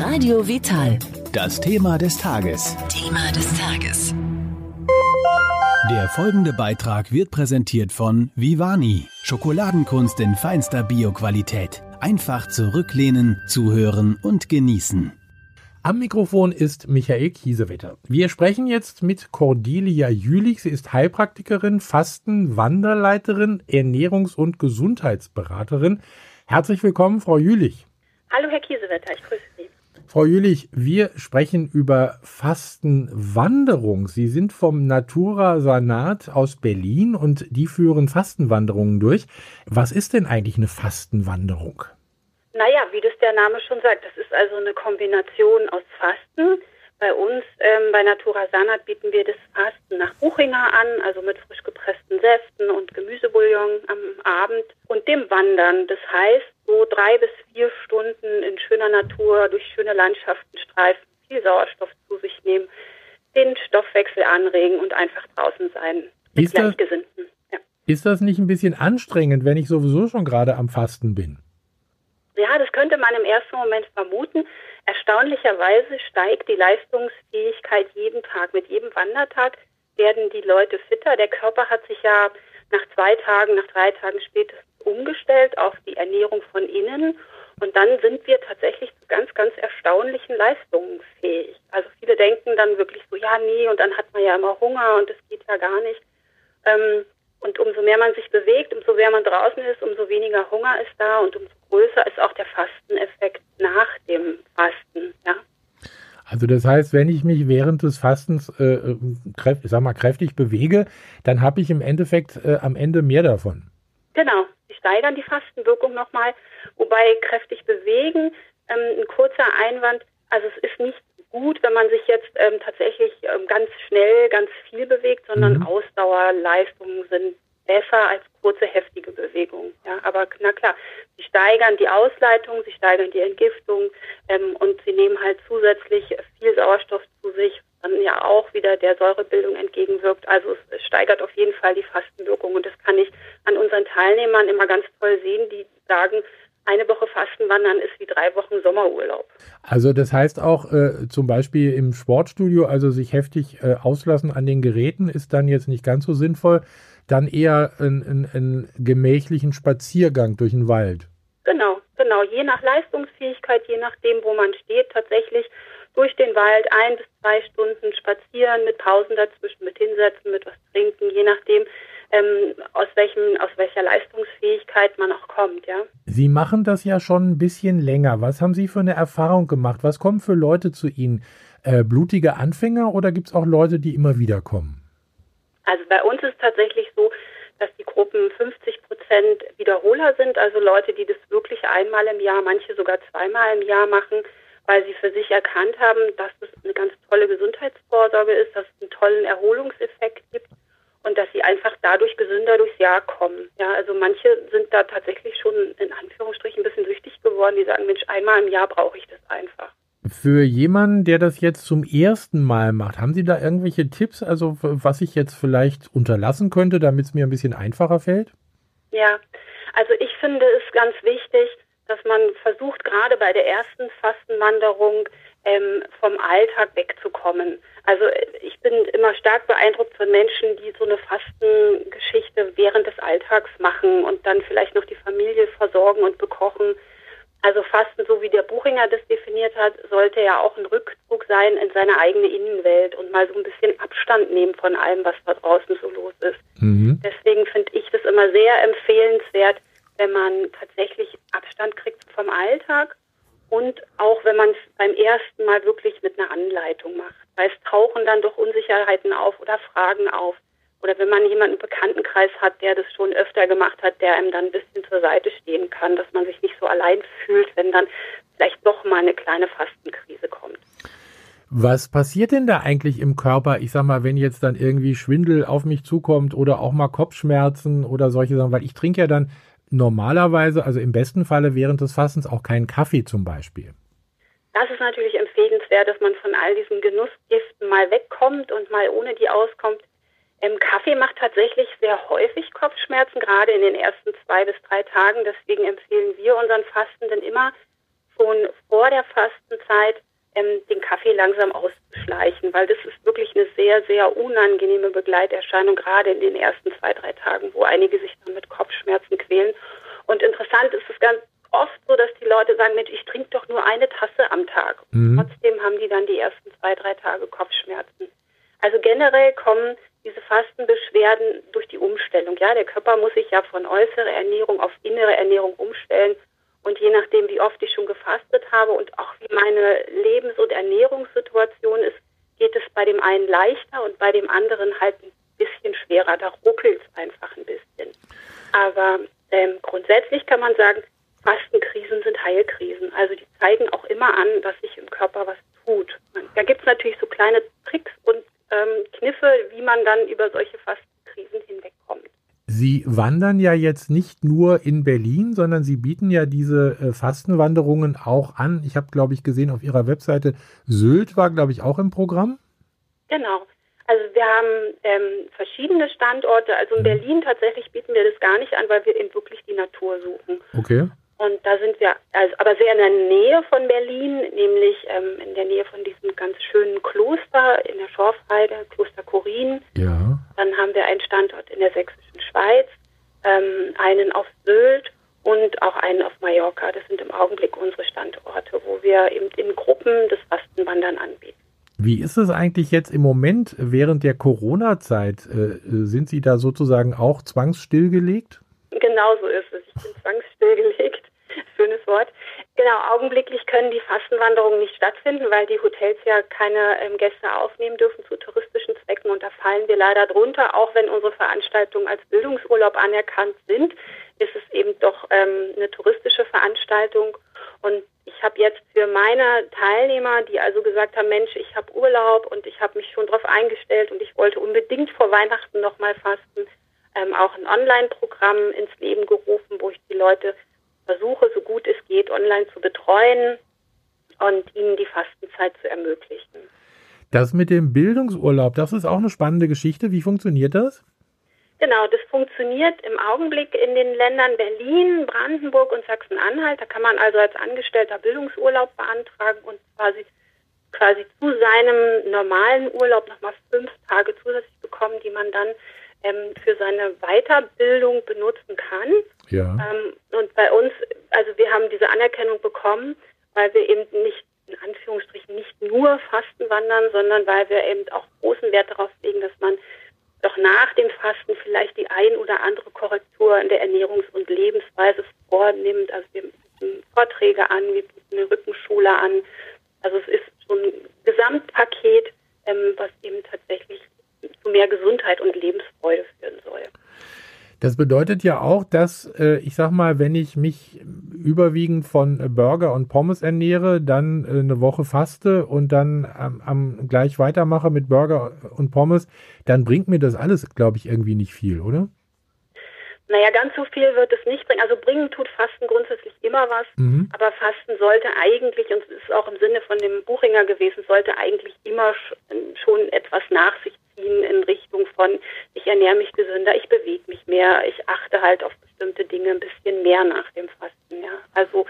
Radio Vital. Das Thema des Tages. Thema des Tages. Der folgende Beitrag wird präsentiert von Vivani. Schokoladenkunst in feinster Bioqualität. Einfach zurücklehnen, zuhören und genießen. Am Mikrofon ist Michael Kiesewetter. Wir sprechen jetzt mit Cordelia Jülich. Sie ist Heilpraktikerin, Fasten, Wanderleiterin, Ernährungs- und Gesundheitsberaterin. Herzlich willkommen, Frau Jülich. Hallo, Herr Kiesewetter, ich grüße Sie. Frau Jülich, wir sprechen über Fastenwanderung. Sie sind vom Natura Sanat aus Berlin und die führen Fastenwanderungen durch. Was ist denn eigentlich eine Fastenwanderung? Naja, wie das der Name schon sagt, das ist also eine Kombination aus Fasten. Bei uns ähm, bei Natura Sanat bieten wir das Fasten nach Buchinger an, also mit frisch gepressten Säften und Gemüsebouillon am Abend und dem Wandern. Das heißt, so drei bis vier Stunden in schöner Natur durch schöne Landschaften streifen, viel Sauerstoff zu sich nehmen, den Stoffwechsel anregen und einfach draußen sein mit Ist das- Gleichgesinnten. Ja. Ist das nicht ein bisschen anstrengend, wenn ich sowieso schon gerade am Fasten bin? Ja, das könnte man im ersten Moment vermuten. Erstaunlicherweise steigt die Leistungsfähigkeit jeden Tag. Mit jedem Wandertag werden die Leute fitter. Der Körper hat sich ja nach zwei Tagen, nach drei Tagen spätestens umgestellt auf die Ernährung von innen. Und dann sind wir tatsächlich zu ganz, ganz erstaunlichen Leistungen fähig. Also viele denken dann wirklich so, ja, nee, und dann hat man ja immer Hunger und das geht ja gar nicht. Ähm, und umso mehr man sich bewegt, umso mehr man draußen ist, umso weniger Hunger ist da und umso größer ist auch der Fasteneffekt nach dem Fasten. Ja, Also das heißt, wenn ich mich während des Fastens, äh, kräft, ich sag mal, kräftig bewege, dann habe ich im Endeffekt äh, am Ende mehr davon. genau. Sie steigern die Fastenwirkung nochmal, wobei kräftig bewegen. Ähm, ein kurzer Einwand. Also es ist nicht gut, wenn man sich jetzt ähm, tatsächlich ähm, ganz schnell, ganz viel bewegt, sondern Mhm. Ausdauerleistungen sind besser als kurze, heftige Bewegungen. Ja, aber na klar, sie steigern die Ausleitung, sie steigern die Entgiftung ähm, und sie nehmen halt zusätzlich viel Sauerstoff zu sich, dann ja auch wieder der Säurebildung entgegenwirkt. Also es, es steigert auf jeden Fall die Fastenwirkung und das kann ich an unseren Teilnehmern immer ganz toll sehen, die sagen, eine Woche Fastenwandern ist wie drei Wochen Sommerurlaub. Also das heißt auch äh, zum Beispiel im Sportstudio, also sich heftig äh, auslassen an den Geräten, ist dann jetzt nicht ganz so sinnvoll. Dann eher einen einen gemächlichen Spaziergang durch den Wald. Genau, genau. Je nach Leistungsfähigkeit, je nachdem, wo man steht, tatsächlich durch den Wald ein bis zwei Stunden spazieren, mit Pausen dazwischen, mit hinsetzen, mit was trinken, je nachdem, ähm, aus welchem, aus welcher Leistungsfähigkeit man auch kommt, ja. Sie machen das ja schon ein bisschen länger. Was haben Sie für eine Erfahrung gemacht? Was kommen für Leute zu Ihnen? Äh, blutige Anfänger oder gibt es auch Leute, die immer wieder kommen? Also bei uns ist tatsächlich so, dass die Gruppen 50 Prozent Wiederholer sind, also Leute, die das wirklich einmal im Jahr, manche sogar zweimal im Jahr machen, weil sie für sich erkannt haben, dass es eine ganz tolle Gesundheitsvorsorge ist, dass es einen tollen Erholungseffekt gibt und dass sie einfach dadurch gesünder durchs Jahr kommen. Ja, also manche sind da tatsächlich schon in Anführungsstrichen ein bisschen süchtig geworden, die sagen, Mensch, einmal im Jahr brauche ich das einfach. Für jemanden, der das jetzt zum ersten Mal macht, haben Sie da irgendwelche Tipps, also was ich jetzt vielleicht unterlassen könnte, damit es mir ein bisschen einfacher fällt? Ja, also ich finde es ganz wichtig, dass man versucht, gerade bei der ersten Fastenwanderung ähm, vom Alltag wegzukommen. Also äh, ich bin immer stark beeindruckt von Menschen, die so eine Fastengeschichte während des Alltags machen und dann vielleicht noch die Familie versorgen und bekochen. Also Fasten, so wie der Buchinger das definiert hat, sollte ja auch ein Rückzug sein in seine eigene Innenwelt und mal so ein bisschen Abstand nehmen von allem, was da draußen so los ist. Mhm. Deswegen finde ich das immer sehr empfehlenswert, wenn man tatsächlich Abstand kriegt vom Alltag und auch wenn man es beim ersten Mal wirklich mit einer Anleitung macht. Weil es tauchen dann doch Unsicherheiten auf oder Fragen auf. Oder wenn man jemanden im Bekanntenkreis hat, der das schon öfter gemacht hat, der einem dann ein bisschen zur Seite stehen kann, dass man sich nicht so allein fühlt, wenn dann vielleicht doch mal eine kleine Fastenkrise kommt. Was passiert denn da eigentlich im Körper? Ich sag mal, wenn jetzt dann irgendwie Schwindel auf mich zukommt oder auch mal Kopfschmerzen oder solche Sachen, weil ich trinke ja dann normalerweise, also im besten Falle während des Fastens auch keinen Kaffee zum Beispiel. Das ist natürlich empfehlenswert, dass man von all diesen Genussgiften mal wegkommt und mal ohne die auskommt. Ähm, Kaffee macht tatsächlich sehr häufig Kopfschmerzen, gerade in den ersten zwei bis drei Tagen. Deswegen empfehlen wir unseren Fastenden immer schon vor der Fastenzeit ähm, den Kaffee langsam auszuschleichen, weil das ist wirklich eine sehr, sehr unangenehme Begleiterscheinung, gerade in den ersten zwei, drei Tagen, wo einige sich dann mit Kopfschmerzen quälen. Und interessant ist es ganz oft so, dass die Leute sagen, Mensch, ich trinke doch nur eine Tasse am Tag. Mhm. Trotzdem haben die dann die ersten zwei, drei Tage Kopfschmerzen. Also generell kommen diese Fastenbeschwerden durch die Umstellung. Ja, der Körper muss sich ja von äußerer Ernährung auf innere Ernährung umstellen. Und je nachdem, wie oft ich schon gefastet habe und auch wie meine Lebens- und Ernährungssituation ist, geht es bei dem einen leichter und bei dem anderen halt ein bisschen schwerer. Da ruckelt es einfach ein bisschen. Aber ähm, grundsätzlich kann man sagen, Fastenkrisen sind Heilkrisen. Also die zeigen auch immer an, dass sich im Körper was tut. Da gibt es natürlich so kleine Tricks und ähm, Kniffe, wie man dann über solche hinwegkommt. Sie wandern ja jetzt nicht nur in Berlin, sondern Sie bieten ja diese äh, Fastenwanderungen auch an. Ich habe, glaube ich, gesehen auf Ihrer Webseite, Sylt war, glaube ich, auch im Programm. Genau. Also wir haben ähm, verschiedene Standorte. Also in mhm. Berlin tatsächlich bieten wir das gar nicht an, weil wir eben wirklich die Natur suchen. Okay. Und da sind wir also, aber sehr in der Nähe von Berlin, nämlich ähm, in der Nähe von diesem ganz schönen Kloster in der Schorfheide, Kloster Korin. Ja. Dann haben wir einen Standort in der sächsischen Schweiz, ähm, einen auf Sylt und auch einen auf Mallorca. Das sind im Augenblick unsere Standorte, wo wir eben in Gruppen das Fastenwandern anbieten. Wie ist es eigentlich jetzt im Moment während der Corona-Zeit? Äh, sind Sie da sozusagen auch zwangsstillgelegt? Genau so ist es. Ich bin zwangsstillgelegt. Schönes Wort. Genau, augenblicklich können die Fastenwanderungen nicht stattfinden, weil die Hotels ja keine ähm, Gäste aufnehmen dürfen zu touristischen Zwecken und da fallen wir leider drunter. Auch wenn unsere Veranstaltungen als Bildungsurlaub anerkannt sind, ist es eben doch ähm, eine touristische Veranstaltung und ich habe jetzt für meine Teilnehmer, die also gesagt haben, Mensch, ich habe Urlaub und ich habe mich schon darauf eingestellt und ich wollte unbedingt vor Weihnachten nochmal fasten, ähm, auch ein Online-Programm ins Leben gerufen, wo ich die Leute versuche, so gut es geht, online zu betreuen und ihnen die Fastenzeit zu ermöglichen. Das mit dem Bildungsurlaub, das ist auch eine spannende Geschichte. Wie funktioniert das? Genau, das funktioniert im Augenblick in den Ländern Berlin, Brandenburg und Sachsen-Anhalt. Da kann man also als Angestellter Bildungsurlaub beantragen und quasi, quasi zu seinem normalen Urlaub nochmal fünf Tage zusätzlich bekommen, die man dann ähm, für seine Weiterbildung benutzen kann. Ja. Ähm, und bei uns, also wir haben diese Anerkennung bekommen, weil wir eben nicht in Anführungsstrichen nicht nur Fasten wandern, sondern weil wir eben auch großen Wert darauf legen, dass man doch nach dem Fasten vielleicht die ein oder andere Korrektur in der Ernährungs- und Lebensweise vornimmt. Also wir bieten Vorträge an, wir bieten eine Rückenschule an. Also es ist so ein Gesamtpaket, ähm, was eben tatsächlich zu mehr Gesundheit und Lebensfreude soll. Das bedeutet ja auch, dass äh, ich sag mal, wenn ich mich überwiegend von Burger und Pommes ernähre, dann äh, eine Woche faste und dann ähm, am, gleich weitermache mit Burger und Pommes, dann bringt mir das alles, glaube ich, irgendwie nicht viel, oder? Naja, ganz so viel wird es nicht bringen. Also bringen tut Fasten grundsätzlich immer was, mhm. aber Fasten sollte eigentlich, und es ist auch im Sinne von dem Buchinger gewesen, sollte eigentlich immer schon etwas nach sich ziehen in Richtung von, ich ernähre mich gesünder, ich bewege mich mehr, ich achte halt auf bestimmte Dinge ein bisschen mehr nach dem Fasten. Ja. Also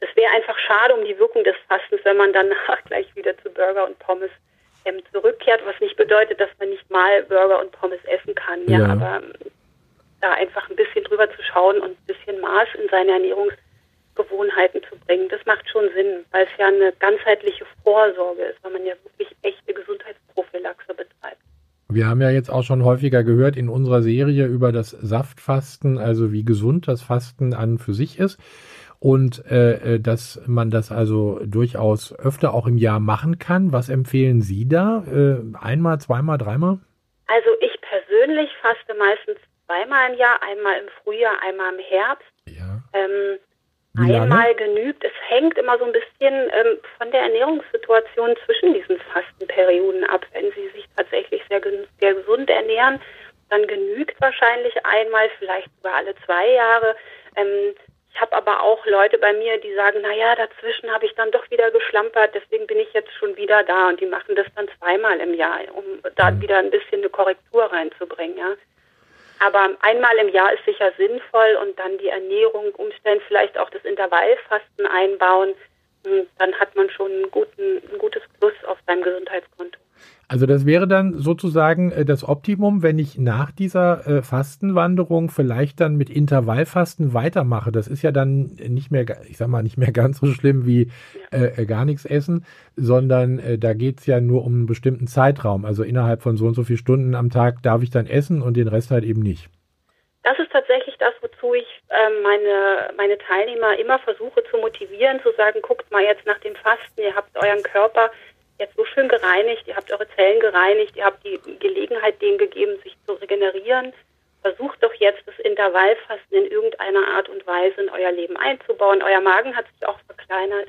es wäre einfach schade um die Wirkung des Fastens, wenn man danach gleich wieder zu Burger und Pommes ähm, zurückkehrt, was nicht bedeutet, dass man nicht mal Burger und Pommes essen kann. Ja, ja. aber ähm, da einfach ein bisschen drüber zu schauen und ein bisschen Maß in seine Ernährungsgewohnheiten zu bringen, das macht schon Sinn, weil es ja eine ganzheitliche Vorsorge ist, weil man ja wirklich echte Gesundheitsprophylaxe betreibt. Wir haben ja jetzt auch schon häufiger gehört in unserer Serie über das Saftfasten, also wie gesund das Fasten an für sich ist und äh, äh, dass man das also durchaus öfter auch im Jahr machen kann. Was empfehlen Sie da? Äh, einmal, zweimal, dreimal? Also ich persönlich faste meistens zweimal im Jahr, einmal im Frühjahr, einmal im Herbst. Ja. Ähm, einmal genügt. Es hängt immer so ein bisschen ähm, von der Ernährungssituation zwischen diesen Fastenperioden ab. Wenn Sie sich tatsächlich sehr, sehr gesund ernähren, dann genügt wahrscheinlich einmal, vielleicht sogar alle zwei Jahre. Ähm, ich habe aber auch Leute bei mir, die sagen, naja, dazwischen habe ich dann doch wieder geschlampert, deswegen bin ich jetzt schon wieder da. Und die machen das dann zweimal im Jahr, um da mhm. wieder ein bisschen eine Korrektur reinzubringen. Ja. Aber einmal im Jahr ist sicher sinnvoll und dann die Ernährung umstellen, vielleicht auch das Intervallfasten einbauen. hm, dann hat man schon einen guten, ein gutes Plus auf seinem Gesundheitskonto. Also das wäre dann sozusagen äh, das Optimum, wenn ich nach dieser äh, Fastenwanderung vielleicht dann mit Intervallfasten weitermache. Das ist ja dann nicht mehr, ich sag mal, nicht mehr ganz so schlimm wie äh, gar nichts essen, sondern äh, da geht's ja nur um einen bestimmten Zeitraum. Also innerhalb von so und so vielen Stunden am Tag darf ich dann essen und den Rest halt eben nicht. Das ist tatsächlich das, wozu ich äh, meine, meine Teilnehmer immer versuche zu motivieren, zu sagen, guckt mal jetzt nach dem Fasten, ihr habt euren Körper jetzt so schön gereinigt, ihr habt eure Zellen gereinigt, ihr habt die Gelegenheit denen gegeben, sich zu regenerieren. Versucht doch jetzt das Intervallfasten in irgendeiner Art und Weise in euer Leben einzubauen. Euer Magen hat sich auch verkleinert.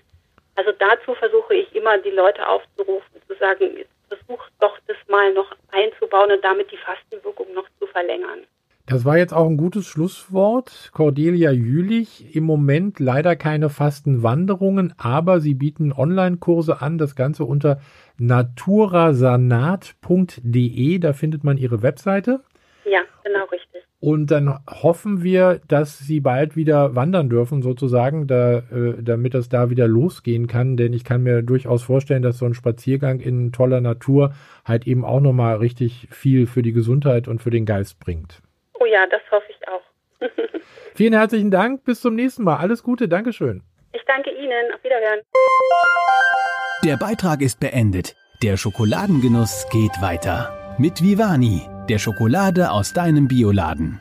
Also dazu versuche ich immer, die Leute aufzurufen, zu sagen, versucht doch das mal noch einzubauen und damit die Fastenwirkung noch zu verlängern. Das war jetzt auch ein gutes Schlusswort. Cordelia Jülich, im Moment leider keine Fastenwanderungen, aber Sie bieten Online-Kurse an, das Ganze unter naturasanat.de, da findet man Ihre Webseite. Ja, genau richtig. Und dann hoffen wir, dass Sie bald wieder wandern dürfen, sozusagen, da, äh, damit das da wieder losgehen kann. Denn ich kann mir durchaus vorstellen, dass so ein Spaziergang in toller Natur halt eben auch nochmal richtig viel für die Gesundheit und für den Geist bringt. Oh ja, das hoffe ich auch. Vielen herzlichen Dank. Bis zum nächsten Mal. Alles Gute. Dankeschön. Ich danke Ihnen. Auf Wiederhören. Der Beitrag ist beendet. Der Schokoladengenuss geht weiter. Mit Vivani, der Schokolade aus deinem Bioladen.